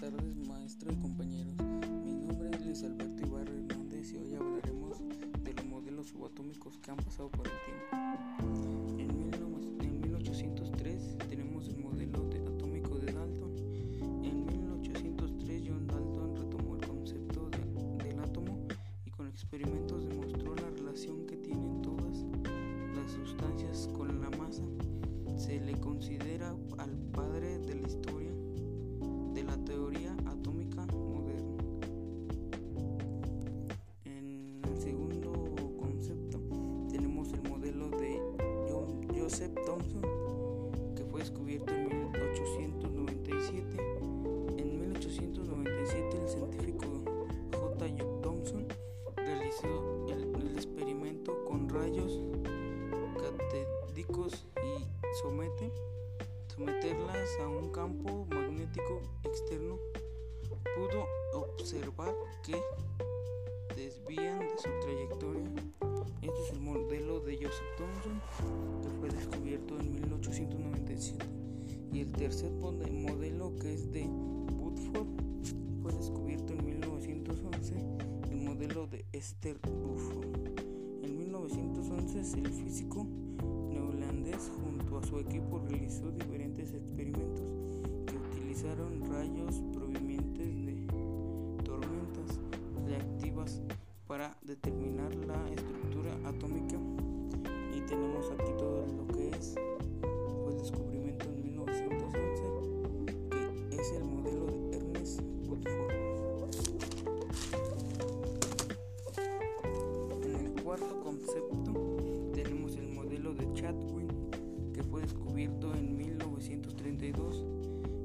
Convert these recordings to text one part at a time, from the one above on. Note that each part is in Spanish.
tardes maestro y compañeros. Mi nombre es Luis Alberto Ibarra Hernández y hoy hablaremos de los modelos subatómicos que han pasado por el tiempo. En 1803 tenemos el modelo de atómico de Dalton. En 1803 John Dalton retomó el concepto de, del átomo y con experimentos demostró la relación que tienen todas las sustancias con la masa. Se le considera al Joseph Thomson que fue descubierto en 1897. En 1897 el científico J. Thomson realizó el, experimento con rayos catédicos y somete, someterlas a un campo magnético externo, pudo observar que desvían de su trayectoria. Este es el modelo de Joseph Thomson que descubierto en 1897. Y el tercer modelo que es de Woodford fue descubierto en 1911, el modelo de Esther Woodford. En 1911 el físico neozelandés junto a su equipo realizó diferentes experimentos que utilizaron rayos provenientes de tormentas reactivas para determinar la estructura atómica y tenemos cuarto concepto tenemos el modelo de Chadwick que fue descubierto en 1932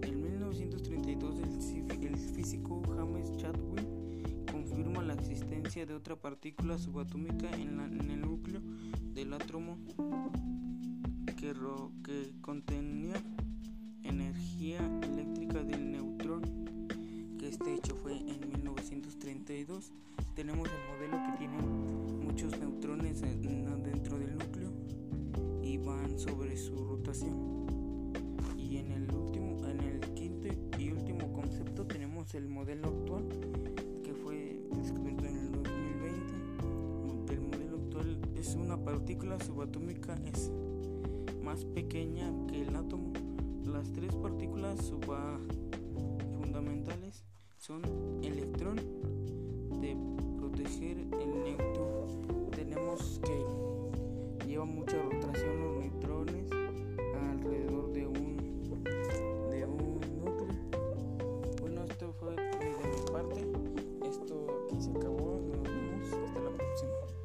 en 1932 el, el físico James Chadwick confirma la existencia de otra partícula subatómica en, la, en el núcleo del átomo que, ro, que, contenía energía eléctrica del neutrón, que este hecho fue en 1932. Tenemos el modelo que tiene su rotación. Y en el último, en el quinto y último concepto tenemos el modelo actual descubierto en el 2020. El modelo actual es una partícula subatómica es más pequeña que el átomo. Las tres partículas fundamentales son electrón de proteger el neutrón. Tenemos que lleva mucha y se acabó. Nos vemos hasta la próxima.